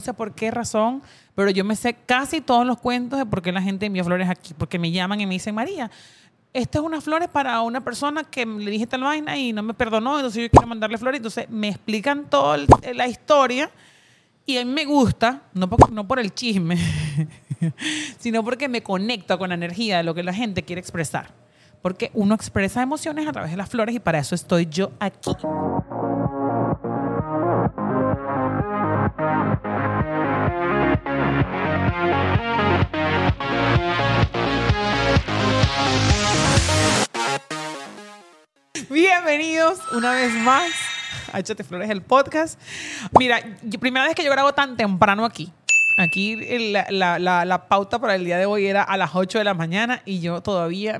sé por qué razón, pero yo me sé casi todos los cuentos de por qué la gente envió flores aquí, porque me llaman y me dicen, María, estas es unas flores para una persona que le dije tal vaina y no me perdonó, entonces yo quiero mandarle flores, entonces me explican toda la historia y a mí me gusta, no por, no por el chisme, sino porque me conecto con la energía de lo que la gente quiere expresar. Porque uno expresa emociones a través de las flores y para eso estoy yo aquí. Bienvenidos una vez más a Échate Flores, el podcast. Mira, primera vez que yo grabo tan temprano aquí. Aquí la, pauta para el día de hoy era a las 8 de la mañana y yo todavía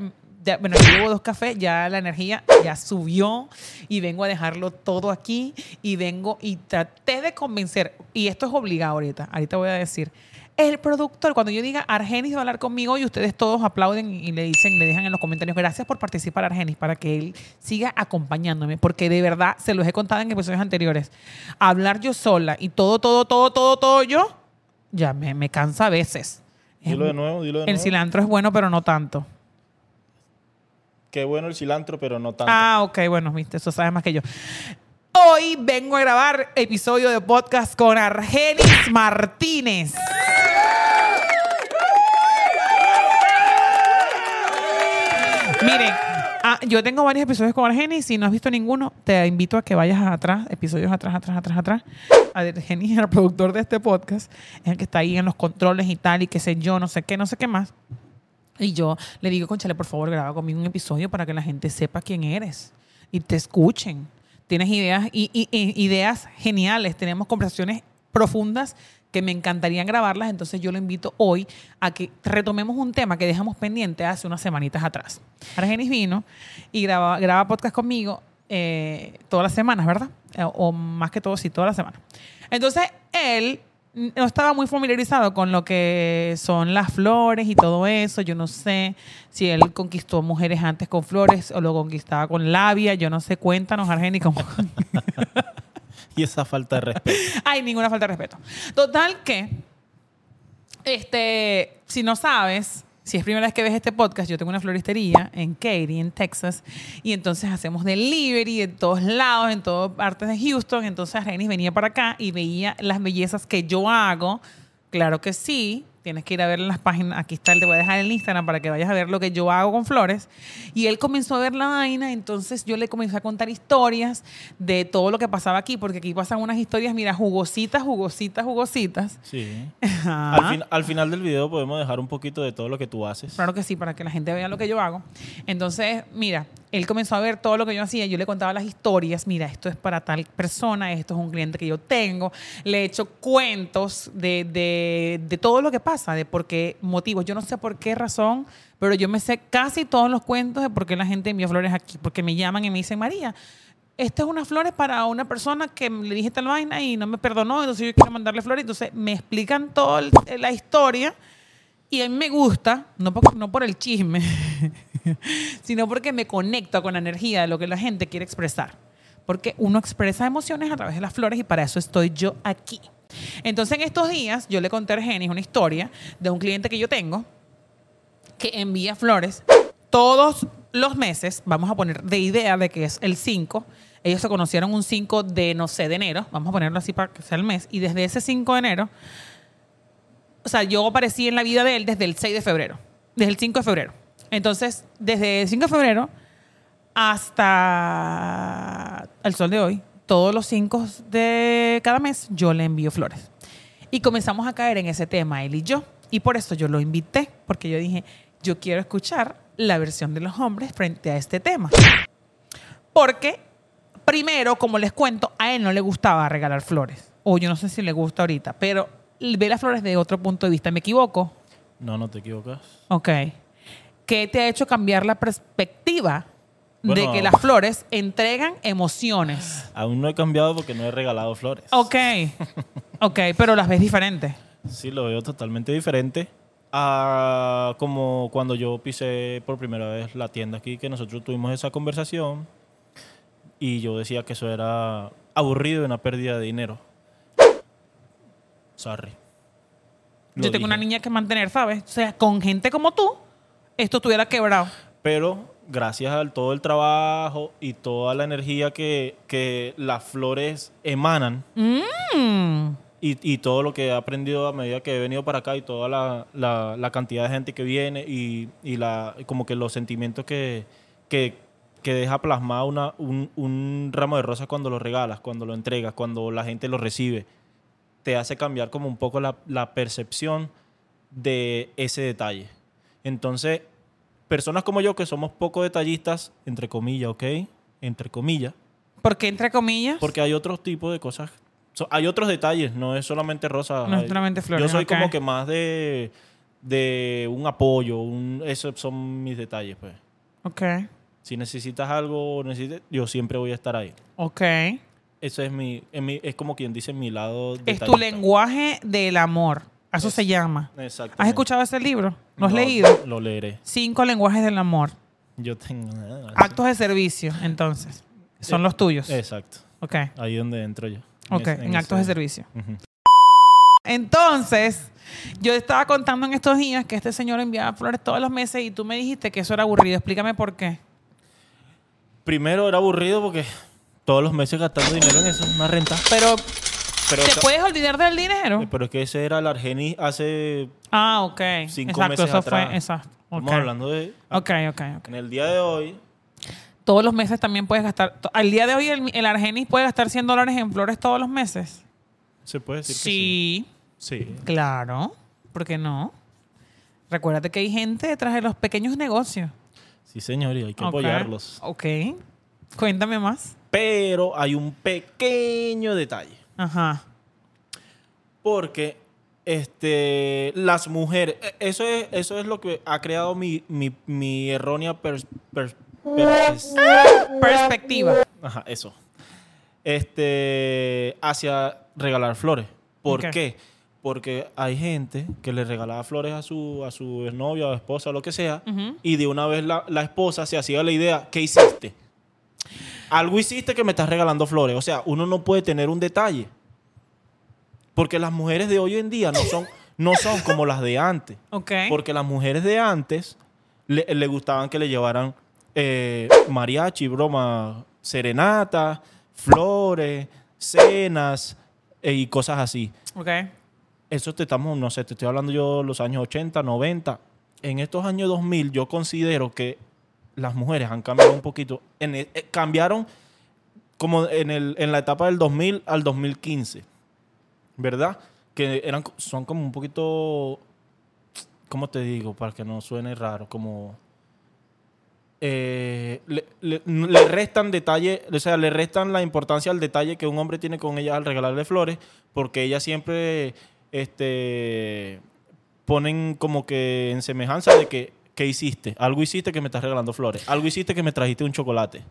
bueno, llevo dos cafés, ya la energía ya subió y vengo a dejarlo todo aquí y vengo y traté de convencer, y esto es obligado ahorita, ahorita voy a decir, el productor, cuando yo diga Argenis va a hablar conmigo y ustedes todos aplauden y le dicen, le dejan en los comentarios, gracias por participar Argenis, para que él siga acompañándome, porque de verdad se los he contado en episodios anteriores. Hablar yo sola y todo, todo, todo, todo, todo yo, ya me, me cansa a veces. Dilo de nuevo, dilo de nuevo. El cilantro es bueno, pero no tanto. Qué bueno el cilantro, pero no tanto. Ah, ok, bueno, viste, eso sabes más que yo. Hoy vengo a grabar episodio de podcast con Argenis Martínez. Miren, ah, yo tengo varios episodios con Argenis. Si no has visto ninguno, te invito a que vayas atrás, episodios atrás, atrás, atrás, atrás. Argenis, el productor de este podcast, es el que está ahí en los controles y tal, y qué sé yo, no sé qué, no sé qué más. Y yo le digo, conchale, por favor, graba conmigo un episodio para que la gente sepa quién eres y te escuchen. Tienes ideas, y, ideas geniales, tenemos conversaciones profundas que me encantaría grabarlas, entonces yo lo invito hoy a que retomemos un tema que dejamos pendiente hace unas semanitas atrás. Argenis vino y graba, graba podcast conmigo eh, todas las semanas, ¿verdad? Eh, o más que todo, sí, todas las semanas. Entonces, él no estaba muy familiarizado con lo que son las flores y todo eso. Yo no sé si él conquistó mujeres antes con flores o lo conquistaba con labia. Yo no sé, cuéntanos, Argenis, y esa falta de respeto. Hay ninguna falta de respeto. Total que, este, si no sabes, si es primera vez que ves este podcast, yo tengo una floristería en Katy, en Texas, y entonces hacemos delivery en todos lados, en todas partes de Houston. Entonces Renis venía para acá y veía las bellezas que yo hago. Claro que sí, Tienes que ir a ver las páginas. Aquí está, te voy a dejar el Instagram para que vayas a ver lo que yo hago con flores. Y él comenzó a ver la vaina, entonces yo le comencé a contar historias de todo lo que pasaba aquí, porque aquí pasan unas historias, mira, jugositas, jugositas, jugositas. Sí. Al, al, final del video podemos dejar un poquito de todo lo que tú haces. Claro que sí, para que la gente vea lo que yo hago. Entonces, mira, él comenzó a ver todo lo que yo hacía. Yo le contaba las historias. Mira, esto es para tal persona, esto es un cliente que yo tengo. Le he hecho cuentos de, de, de todo lo que pasa, de por qué motivos. Yo no sé por qué razón, pero yo me sé casi todos los cuentos de por qué la gente envió flores aquí. Porque me llaman y me dicen, María, estas es unas flores para una persona que le dije tal vaina y no me perdonó, entonces yo quiero mandarle flores. Entonces me explican toda la historia y a mí me gusta, no por, no por el chisme, sino porque me conecto con la energía de lo que la gente quiere expresar. Porque uno expresa emociones a través de las flores y para eso estoy yo aquí. Entonces, en estos días, yo le conté a Argenis una historia de un cliente que yo tengo que envía flores todos los meses. Vamos a poner de idea de que es el 5. Ellos se conocieron un 5 de, no sé, de enero. Vamos a ponerlo así para que sea el mes. Y desde ese 5 de enero, o sea, yo aparecí en la vida de él desde el 6 de febrero. Desde el 5 de febrero. Entonces, desde el 5 de febrero hasta el sol de hoy, todos los 5 de cada mes, yo le envío flores. Y comenzamos a caer en ese tema, él y yo. Y por eso yo lo invité, porque yo dije, yo quiero escuchar la versión de los hombres frente a este tema. Porque, primero, como les cuento, a él no le gustaba regalar flores. O yo no sé si le gusta ahorita, pero ve las flores de otro punto de vista. ¿Me equivoco? No, no te equivocas. Ok. ¿Qué te ha hecho cambiar la perspectiva de que las flores entregan emociones? Aún no he cambiado porque no he regalado flores. Ok. ok, pero las ves diferentes. Sí, lo veo totalmente diferente. A como cuando yo pisé por primera vez la tienda aquí, que nosotros tuvimos esa conversación y yo decía que eso era aburrido y una pérdida de dinero. Sorry. Lo Yo tengo una niña que mantener, ¿sabes? O sea, con gente como tú, esto estuviera quebrado. Pero gracias a todo el trabajo y toda la energía que, que las flores emanan Mm. y, y todo lo que he aprendido a medida que he venido para acá y toda la, la- la cantidad de gente que viene y, y la, como que los sentimientos que, que, que deja plasmado una, un, un ramo de rosas cuando lo regalas, cuando lo entregas, cuando la gente lo recibe, te hace cambiar como un poco la, la percepción de ese detalle. Entonces, personas como yo que somos poco detallistas, entre comillas, ¿ok? Entre comillas, ¿Por qué entre comillas? porque hay otros tipos de cosas. so- hay otros detalles, no es solamente rosas. No es hay- solamente flores, Yo soy como que más de, de un apoyo, un, esos son mis detalles, pues. Ok, Si necesitas algo, necesites, yo siempre voy a estar ahí. ok. Eso es mi, es mi- es como quien dice mi lado Es tu detallista. lenguaje del amor. Eso Es- se llama. Exactamente. ¿Has escuchado ese libro? ¿Lo has No, leído? Lo leeré. Cinco lenguajes del amor. Yo tengo... Actos de servicio, entonces. Son Eh, los tuyos. Exacto. Ok, Ahí donde entro yo. ok. En actos de servicio. Entonces, yo estaba contando en estos días que este señor enviaba flores todos los meses y tú me dijiste que eso era aburrido. Explícame por qué. Primero era aburrido porque todos los meses gastando dinero en eso es una renta. Pero, Pero, ¿te esa- puedes olvidar del dinero? pero es que ese era el Argenis hace... Ah, ok. Cinco exacto, meses eso atrás. fue. Exacto. Estamos hablando de... Ok, ok, ok. En el día de hoy... Todos los meses también puedes gastar. to- Al día de hoy, el, el Argenis puede gastar 100 dólares en flores todos los meses. ¿Se puede decir Sí, que sí? Sí. claro. ¿Por qué no? Recuérdate que hay gente detrás de los pequeños negocios. Sí, señor, y hay que Ok. apoyarlos. Ok. Cuéntame más. Pero hay un pequeño detalle. Ajá. Porque este, las mujeres, e- eso es, eso es lo que ha creado mi, mi, mi errónea pers- pers- pers- Perspectiva. Ajá, eso. Este, hacia regalar flores. ¿Por qué? Porque hay gente que le regalaba flores a su, a su novia o esposa, lo que sea, y de una vez la, la esposa se hacía la idea, ¿qué hiciste? Algo hiciste que me estás regalando flores. O sea, uno no puede tener un detalle. Porque las mujeres de hoy en día no son, no son como las de antes. Ok. Porque las mujeres de antes le, le gustaban que le llevaran eh, mariachi, broma, serenata, flores, cenas eh, y cosas así. Ok. Eso te estamos, no sé, te estoy hablando yo los años 80, 90. En estos años 2000 yo considero que las mujeres han cambiado un poquito. E- eh, cambiaron como en, el, en la etapa del 2000 al 2015. ¿Verdad? Que eran, son como un poquito, ¿cómo te digo? Para que no suene raro, como... eh, le restan detalle, o sea, le restan la importancia al detalle que un hombre tiene con ella al regalarle flores, porque ella siempre este, ponen como que en semejanza de que, ¿qué hiciste? Algo hiciste que me estás regalando flores. Algo hiciste que me trajiste un chocolate.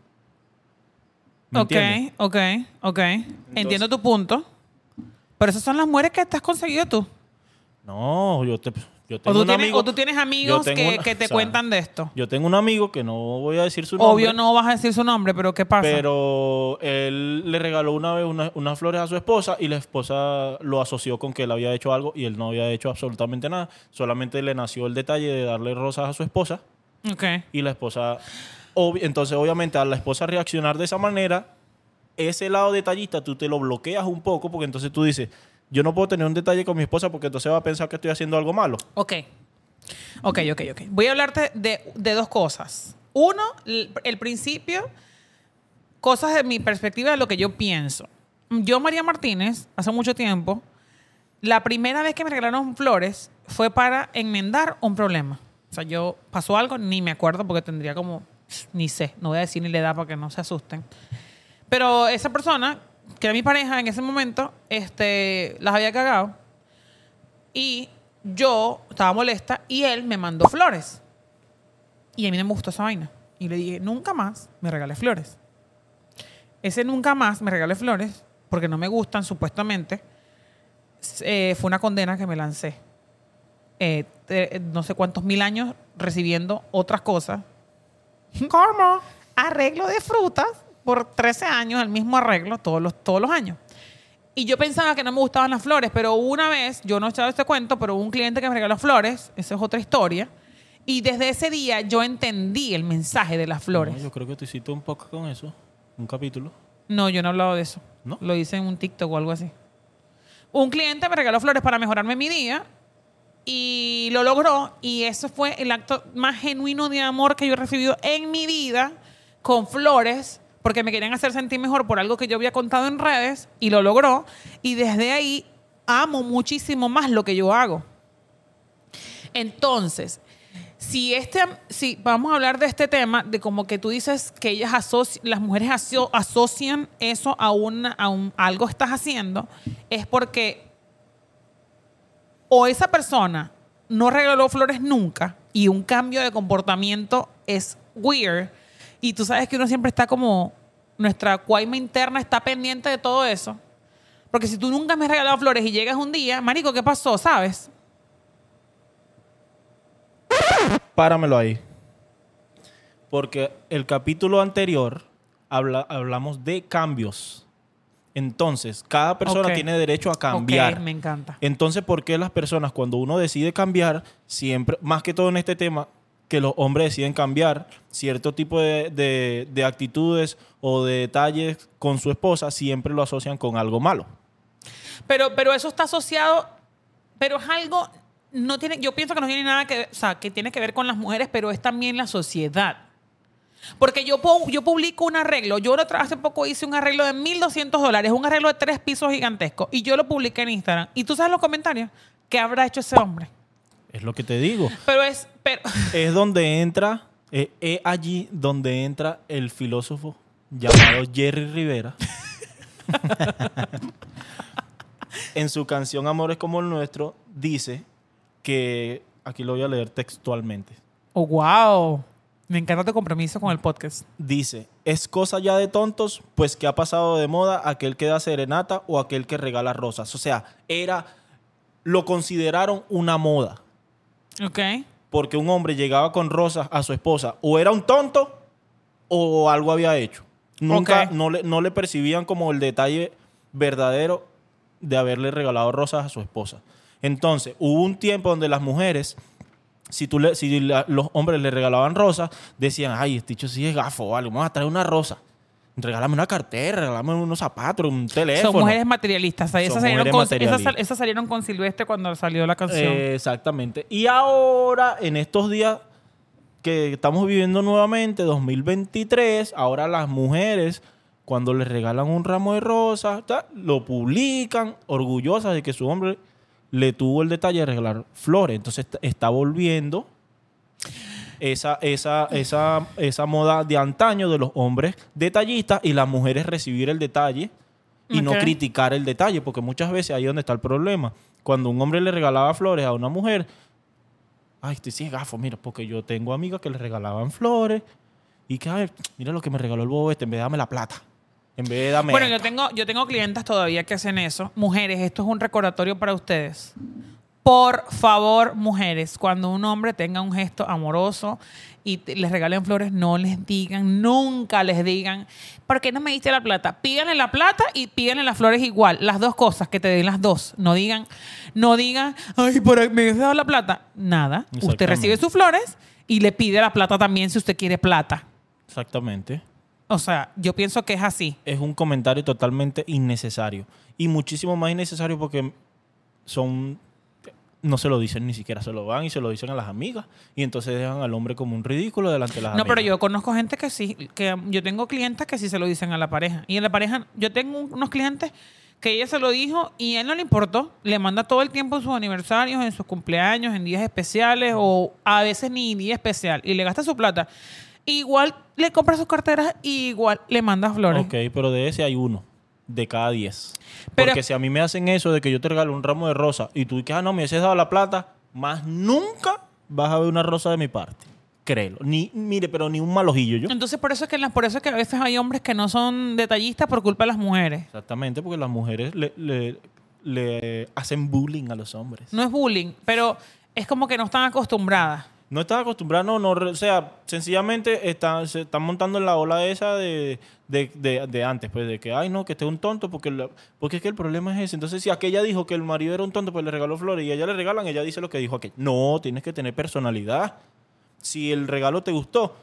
¿Me ok, entiendes? ok, ok. Entiendo tu punto. Pero esas son las mujeres que te has conseguido tú. No, yo, te, yo O tengo tú, un tienes, amigo. o tú tienes amigos que, una- que te o sea, cuentan de esto. Yo tengo un amigo que no voy a decir su nombre. Obvio no vas a decir su nombre, pero ¿qué pasa? Pero él le regaló una vez una- unas flores a su esposa y la esposa lo asoció con que él había hecho algo y él no había hecho absolutamente nada. Solamente le nació el detalle de darle rosas a su esposa ok. y la esposa... entonces, obviamente, a la esposa reaccionar de esa manera, ese lado detallista tú te lo bloqueas un poco porque entonces tú dices, yo no puedo tener un detalle con mi esposa porque entonces va a pensar que estoy haciendo algo malo. Ok. Ok, ok, ok. Voy a hablarte de, de dos cosas. Uno, el, principio, cosas de mi perspectiva de lo que yo pienso. Yo, María Martínez, hace mucho tiempo, la primera vez que me regalaron flores fue para enmendar un problema. O sea, yo pasó algo, ni me acuerdo porque tendría como, ni sé, no voy a decir ni la edad para que no se asusten. Pero esa persona, que era mi pareja en ese momento, este, las había cagado. Y yo estaba molesta y él me mandó flores. Y a mí no me gustó esa vaina. Y le dije, nunca más me regales flores. Ese nunca más me regales flores, porque no me gustan supuestamente, eh, fue una condena que me lancé. Eh, no sé cuántos mil años recibiendo otras cosas. Como arreglo de frutas por 13 años, el mismo arreglo todos los, todos los años. Y yo pensaba que no me gustaban las flores, pero una vez, yo no he echado este cuento, pero hubo un cliente que me regaló flores, esa es otra historia. Y desde ese día yo entendí el mensaje de las flores. No, yo creo que tú hiciste un poco con eso, un capítulo. No, yo no he hablado de eso. ¿No? Lo hice en un TikTok o algo así. Un cliente me regaló flores para mejorarme mi día y lo logró. Y eso fue el acto más genuino de amor que yo he recibido en mi vida con flores, porque me querían hacer sentir mejor por algo que yo había contado en redes y lo logró. Y desde ahí amo muchísimo más lo que yo hago. Entonces, si este, si vamos a hablar de este tema, de como que tú dices que ellas las mujeres aso- asocian eso a, una, a un- algo estás haciendo, es porque o esa persona no regaló flores nunca y un cambio de comportamiento es weird y tú sabes que uno siempre está como nuestra cuaima interna está pendiente de todo eso. Porque si tú nunca me has regalado flores y llegas un día, marico, ¿qué pasó? ¿Sabes? Páramelo ahí. Porque el capítulo anterior habla- hablamos de cambios. Entonces, cada persona tiene derecho a cambiar. Ok, me encanta. Entonces, ¿por qué las personas cuando uno decide cambiar, siempre, más que todo en este tema, que los hombres deciden cambiar cierto tipo de, de- de actitudes o de detalles con su esposa, siempre lo asocian con algo malo? Pero, pero eso está asociado, pero es algo, no tiene, yo pienso que no tiene nada que o sea, que tiene que ver con las mujeres, pero es también la sociedad. Porque yo, yo publico un arreglo, yo hace poco hice un arreglo de 1.200 dólares, un arreglo de tres pisos gigantesco, y yo lo publiqué en Instagram. Y tú sabes los comentarios, ¿qué habrá hecho ese hombre? Es lo que te digo. Pero es, pero, es donde entra, eh, es allí donde entra el filósofo llamado Jerry Rivera. en su canción Amores como el nuestro, dice que, aquí lo voy a leer textualmente, oh, wow, me encanta tu compromiso con el podcast. dice, es cosa ya de tontos, pues que ha pasado de moda aquel que da serenata o aquel que regala rosas. O sea, era, lo consideraron una moda. Ok. porque un hombre llegaba con rosas a su esposa o era un tonto o algo había hecho. Nunca, no, le, no le percibían como el detalle verdadero de haberle regalado rosas a su esposa. Entonces, hubo un tiempo donde las mujeres, si, tú le- si la- los hombres le regalaban rosas, decían, ay, este dicho sí es gafo algo, vamos a traer una rosa. Regálame una cartera, regálame unos zapatos, un teléfono. Son mujeres materialistas. Esas, Son salieron mujeres con, esas, materialistas. sal- esas salieron con Silvestre cuando salió la canción. Eh, exactamente. Y ahora, en estos días que estamos viviendo nuevamente, 2023, ahora las mujeres, cuando les regalan un ramo de rosas, lo publican, orgullosas de que su hombre le tuvo el detalle de regalar flores. Entonces está volviendo esa, esa, esa, esa moda de antaño de los hombres detallistas y las mujeres recibir el detalle y no criticar el detalle, porque muchas veces ahí es donde está el problema. Cuando un hombre le regalaba flores a una mujer, ay, este sí es gafo, mira, porque yo tengo amigas que le regalaban flores y que, ay, mira lo que me regaló el bobo este, en vez de darme la plata, en vez de darme... Bueno, yo tengo, yo tengo clientas todavía que hacen eso. Mujeres, esto es un recordatorio para ustedes. Por favor, mujeres, cuando un hombre tenga un gesto amoroso y te- les regalen flores, no les digan, nunca les digan, ¿por qué no me diste la plata? Pídanle la plata y pídanle las flores igual. Las dos cosas, que te den las dos. No digan, no digan, ay, por ahí me has dado la plata. Nada. Usted recibe sus flores y le pide la plata también si usted quiere plata. Exactamente. O sea, yo pienso que es así. es un comentario totalmente innecesario. Y muchísimo más innecesario porque son. No se lo dicen ni siquiera, se lo van y se lo dicen a las amigas. Y entonces dejan al hombre como un ridículo delante de las No, amigas. pero yo conozco gente que sí, que yo tengo clientes que sí se lo dicen a la pareja. Y en la pareja, yo tengo un- unos clientes que ella se lo dijo y él no le importó. Le manda todo el tiempo en sus aniversarios, en sus cumpleaños, en días especiales o a veces ni día especial. Y le gasta su plata. Igual le compra sus carteras y igual le manda flores. Ok, pero de ese hay uno. De cada diez. Pero- Porque si a mí me hacen eso de que yo te regalo un ramo de rosa y tú dices, ah, no, me has dado la plata, más nunca vas a ver una rosa de mi parte. Créelo. Ni, mire, pero ni un mal ojillo yo. Entonces por eso es que las- por eso es que a veces hay hombres que no son detallistas por culpa de las mujeres. Exactamente, porque las mujeres le, le- le hacen bullying a los hombres. No es bullying, pero es como que no están acostumbradas. No estás acostumbrado, no, no, o sea, sencillamente están, se están montando en la ola esa de, de, de- antes, pues, de que, ay, no, que esté un tonto, porque, la- porque es que el problema es ese. Entonces, si aquella dijo que el marido era un tonto, pues le regaló flores y ella le regalan, ella dice lo que dijo aquel. No, tienes que tener personalidad. Si el regalo te gustó,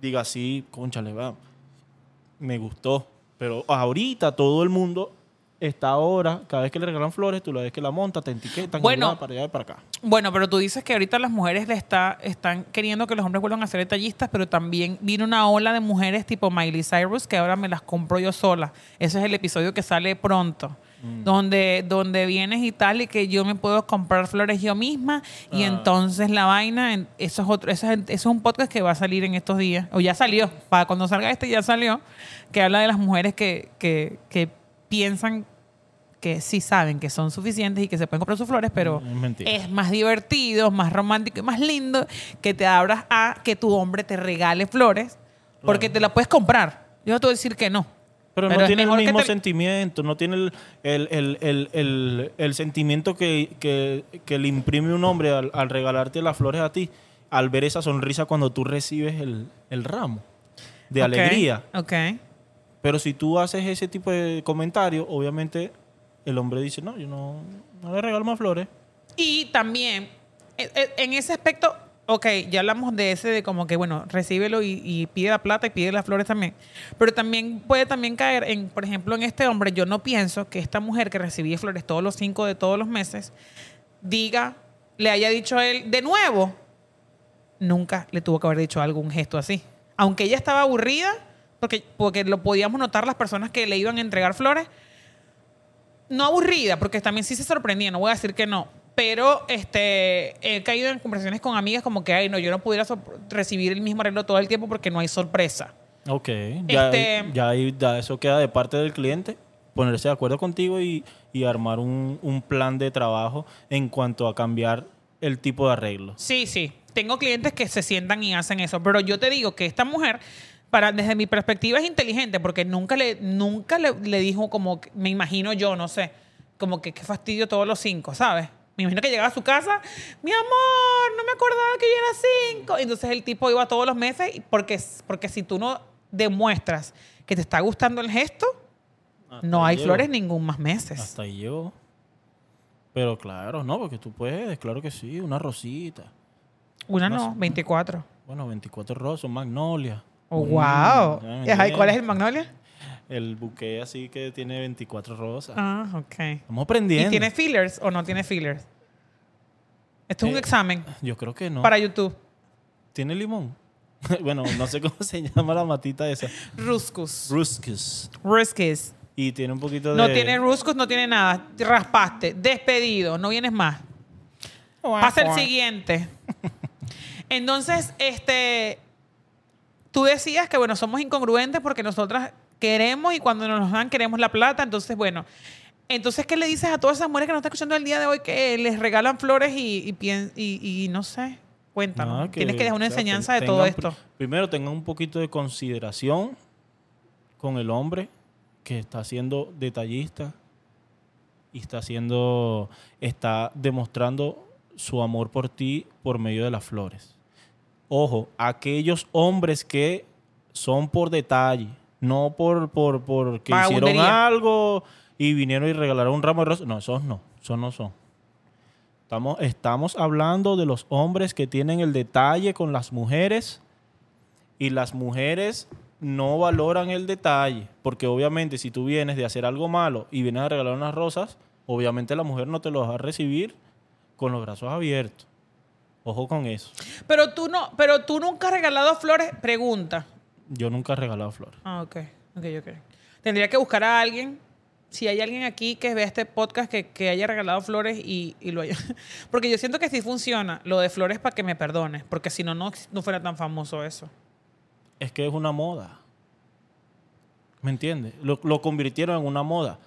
diga, sí, conchale, va, me gustó. Pero ahorita todo el mundo está ahora, cada vez que le regalan flores, tú la ves que la monta, te etiquetan, Bueno. para allá y para acá. Bueno, pero tú dices que ahorita las mujeres le está, están queriendo que los hombres vuelvan a ser detallistas, pero también vino una ola de mujeres tipo Miley Cyrus que ahora me las compro yo sola. Ese es el episodio que sale pronto. Donde, donde vienes y tal, y que yo me puedo comprar flores yo misma, y Ah. entonces la vaina, eso es otro, eso es, eso es un podcast que va a salir en estos días, o ya salió, para cuando salga este ya salió, que habla de las mujeres que, que, que piensan que sí saben que son suficientes y que se pueden comprar sus flores, pero Es mentira. es más divertido, más romántico y más lindo que te abras a que tu hombre te regale flores, porque te la puedes comprar. Yo no te voy a decir que no. Pero, Pero no tiene el mismo te- sentimiento, no tiene el, el, el, el, sentimiento que, que, que le imprime un hombre al, al regalarte las flores a ti, al ver esa sonrisa cuando tú recibes el, el ramo de alegría. Ok. Pero si tú haces ese tipo de comentario, obviamente el hombre dice, no, yo no, no le regalo más flores. Y también, eh, eh, en ese aspecto, ok, ya hablamos de ese, de como que, bueno, recíbelo y, y pide la plata y pide las flores también. Pero también puede también caer en, por ejemplo, en este hombre, yo no pienso que esta mujer que recibía flores todos los cinco de todos los meses, diga, le haya dicho a él, de nuevo, nunca le tuvo que haber dicho algún gesto así. Aunque ella estaba aburrida, porque, porque lo podíamos notar las personas que le iban a entregar flores, no aburrida, porque también sí se sorprendía, no voy a decir que no. Pero este, he caído en conversaciones con amigas como que, ay, no, yo no pudiera recibir el mismo arreglo todo el tiempo porque no hay sorpresa. Ok, ya, Este- ya, ya eso queda de parte del cliente, ponerse de acuerdo contigo y, y armar un, un plan de trabajo en cuanto a cambiar el tipo de arreglo. Sí, sí. Tengo clientes que se sientan y hacen eso. Pero yo te digo que esta mujer, para, desde mi perspectiva, es inteligente porque nunca le, nunca le, le dijo como, que- me imagino yo, no sé, como que qué fastidio todos los cinco, ¿sabes? Me imagino que llegaba a su casa, mi amor, no me acordaba que yo era cinco. Entonces el tipo iba todos los meses porque, porque si tú no demuestras que te está gustando el gesto, Hasta no hay flores ningún más meses. Hasta llegó. Pero claro, no, porque tú puedes, claro que sí, una rosita. Una Más- no, 24. Bueno, 24 rosas, magnolia. Oh, wow. ya me ¿Y ay, ¿Cuál es el magnolia? El buque así que tiene 24 rosas. Ah, ok. Estamos aprendiendo. ¿Y tiene fillers o no tiene fillers? Esto es un Eh, examen Yo creo que no. para YouTube. ¿Tiene limón? bueno, no sé cómo se llama la matita esa. Ruscus. Ruscus. Ruscus. Y tiene un poquito de... No tiene ruscus, no tiene nada. Raspaste. Despedido. No vienes más. Pasa el siguiente. Entonces, este, tú decías que, bueno, somos incongruentes porque nosotras queremos y cuando nos dan queremos la plata. Entonces, bueno, entonces, ¿qué le dices a todas esas mujeres que nos están escuchando el día de hoy que les regalan flores y, y, y- y no sé? Cuéntanos. Tienes que dejar una o sea, enseñanza de todo esto. pr- Primero, tengan un poquito de consideración con el hombre que está siendo detallista y está haciendo, está demostrando su amor por ti por medio de las flores. Ojo, aquellos hombres que son por detalle, no por, por, por que hicieron algo y vinieron y regalaron un ramo de rosas. No, esos no, esos no son. Estamos, estamos hablando de los hombres que tienen el detalle con las mujeres y las mujeres no valoran el detalle, porque obviamente si tú vienes de hacer algo malo y vienes a regalar unas rosas, obviamente la mujer no te lo va a recibir con los brazos abiertos. Ojo con eso. Pero tú no, pero tú nunca has regalado flores. Pregunta. Yo nunca he regalado flores. Ah, ok. Ok, ok. Tendría que buscar a alguien. Si hay alguien aquí que vea este podcast que, que haya regalado flores y, y lo haya. Porque yo siento que sí funciona lo de flores para que me perdones. Porque si no, no, no fuera tan famoso eso. Es que es una moda. ¿Me entiendes? Lo, lo convirtieron en una moda.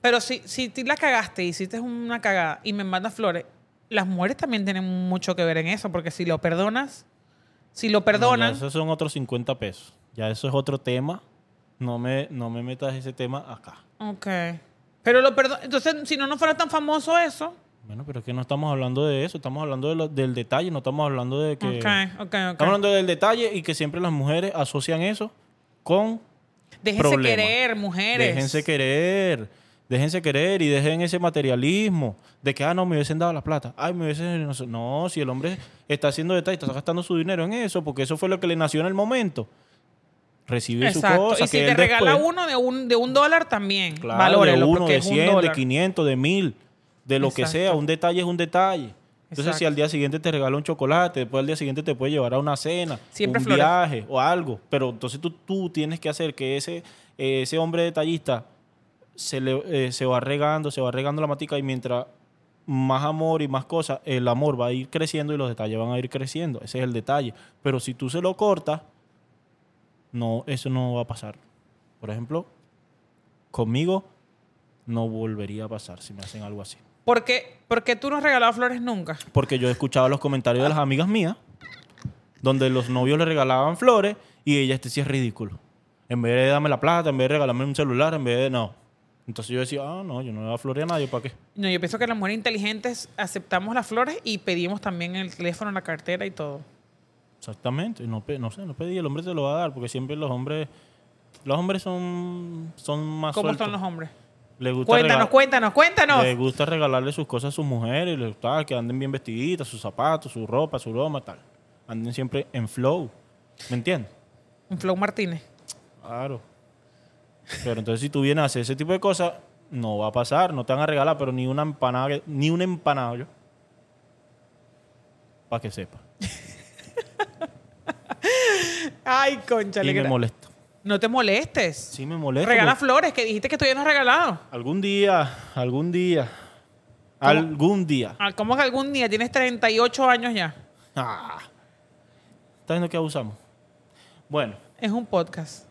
Pero si, si tú la cagaste y hiciste una cagada y me mandas flores, las mujeres también tienen mucho que ver en eso. Porque si lo perdonas, si lo No, perdonan. ya esos son otros 50 pesos. Ya eso es otro tema. No me, no me metas ese tema acá. Ok. Pero lo perdon Entonces, si no, no fuera tan famoso eso. Bueno, pero es que no estamos hablando de eso, estamos hablando de lo- del detalle, no estamos hablando de que... Ok, ok, ok. Estamos hablando del detalle y que siempre las mujeres asocian eso con Déjense problemas. querer, mujeres. Déjense querer, déjense querer y dejen ese materialismo de que, ah, no, me hubiesen dado la plata. Ay, me hubiesen... No, si el hombre está haciendo detalle, está gastando su dinero en eso, porque eso fue lo que le nació en el momento. Recibe su Exacto. cosa. y si que te regala después- uno de un, de un dólar también. Claro, valórelo, de uno, de es un 100, de dólar. 500, de 1000, de lo que sea. Un detalle es un detalle. Entonces, si al día siguiente te regala un chocolate, después al día siguiente te puede llevar a una cena, Siempre un flores. viaje o algo. Pero entonces tú, tú tienes que hacer que ese, eh, ese hombre detallista se, le, eh, se va regando, se va regando la matica y mientras más amor y más cosas, el amor va a ir creciendo y los detalles van a ir creciendo. Ese es el detalle. Pero si tú se lo cortas, no, eso no va a pasar. Por ejemplo, conmigo no volvería a pasar si me hacen algo así. ¿Por qué, por qué tú no has regalado flores nunca? Porque yo he escuchado los comentarios de las amigas mías, donde los novios le regalaban flores y ella, este sí es ridículo. En vez de darme la plata, en vez de regalarme un celular, en vez de no. Entonces yo decía, ah, no, yo no le voy a flores a nadie, ¿para qué? No, yo pienso que las mujeres inteligentes aceptamos las flores y pedimos también el teléfono, la cartera y todo. Exactamente, no, sé, no pedí, el hombre te lo va a dar, porque siempre los hombres, los hombres son, son más ¿Cómo sueltos. son los hombres? Les gusta Cuéntanos, cuéntanos, cuéntanos. Les gusta regalarle sus cosas a sus mujeres, les gusta que anden bien vestiditas, sus zapatos, su ropa, su broma, tal. Anden siempre en flow. ¿Me entiendes? Un Flow Martínez. Claro. Pero entonces si tú vienes a hacer ese tipo de cosas, no va a pasar, no te van a regalar, pero ni una empanada, ni una empanada yo. Para que sepa. Ay, concha. Y me molesta. No te molestes. Sí me molesta. Regala porque flores, que dijiste que todavía no has regalado. Algún día, algún día, algún día. Ah, ¿Cómo que algún día? Tienes 38 años ya. Ah. ¿Estás viendo que abusamos? Bueno. Es un podcast.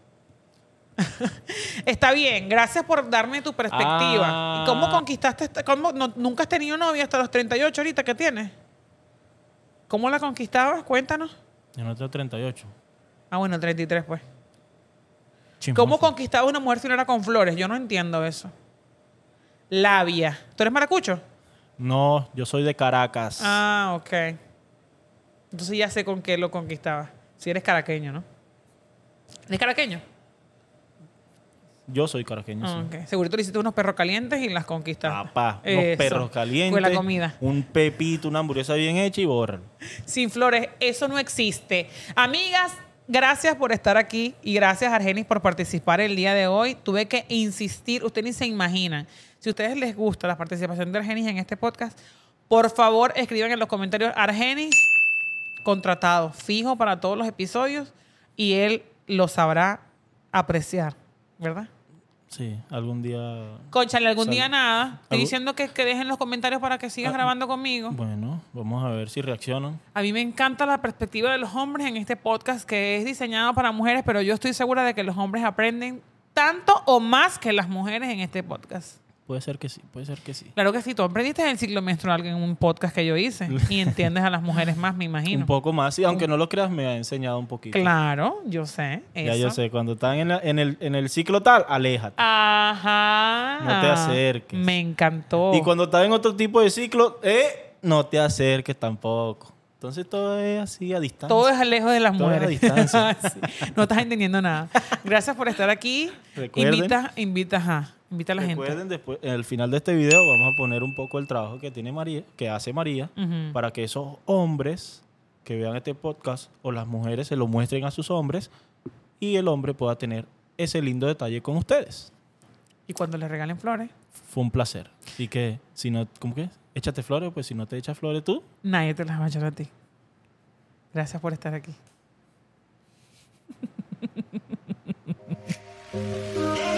Está bien, gracias por darme tu perspectiva. Ah. ¿Y cómo conquistaste? esta- cómo no- ¿Nunca has tenido novia hasta los 38 ahorita que tienes? ¿Cómo la conquistabas? Cuéntanos. Yo no tengo 38. Ah, bueno, 33 pues. Chismoso. ¿Cómo conquistabas una mujer si no era con flores? Yo no entiendo eso. Labia. ¿Tú eres maracucho? No, yo soy de Caracas. Ah, ok. Entonces ya sé con qué lo conquistabas. Si eres caraqueño, ¿no? ¿Eres caraqueño? Yo soy caraqueño. Ah, sí. ok. Segurito le hiciste unos perros calientes y las conquistaste. Papá, unos Eso. perros calientes. Fue la comida. Un pepito, una hamburguesa bien hecha y bórralo. Sin flores, eso no existe. Amigas, gracias por estar aquí y gracias Argenis por participar el día de hoy. Tuve que insistir, ustedes ni se imaginan. Si a ustedes les gusta la participación de Argenis en este podcast, por favor escriban en los comentarios Argenis contratado, fijo para todos los episodios y él lo sabrá apreciar, ¿verdad? Sí, algún día. Conchale, algún día nada. Estoy algún- diciendo que, que dejen los comentarios para que sigas Ah, grabando conmigo. Bueno, vamos a ver si reaccionan. A mí me encanta la perspectiva de los hombres en este podcast que es diseñado para mujeres, pero yo estoy segura de que los hombres aprenden tanto o más que las mujeres en este podcast. Puede ser que sí, puede ser que sí. Claro que sí, tú aprendiste el ciclo menstrual en un podcast que yo hice y entiendes a las mujeres más, me imagino. Un poco más, sí, aunque no lo creas, me ha enseñado un poquito. Claro, yo sé. Ya yo sé, cuando están en, la- en el, en el ciclo tal, aléjate. Ajá. No te acerques. Me encantó. Y cuando estás en otro tipo de ciclo, eh, no te acerques tampoco. Entonces todo es así a distancia. Todo es lejos de las Todo es a mujeres. distancia. Sí, No estás entendiendo nada. Gracias por estar aquí. Recuerden- invita, invita, ajá, invita a la gente. Recuerden, después, al final de este video vamos a poner un poco el trabajo que tiene María, que hace María, para que esos hombres que vean este podcast o las mujeres se lo muestren a sus hombres y el hombre pueda tener ese lindo detalle con ustedes. Y cuando le regalen flores, Fue un placer. Así que, si no, ¿cómo que? Échate flores, pues si no te echas flores tú, nadie te las va a echar a ti. Gracias por estar aquí.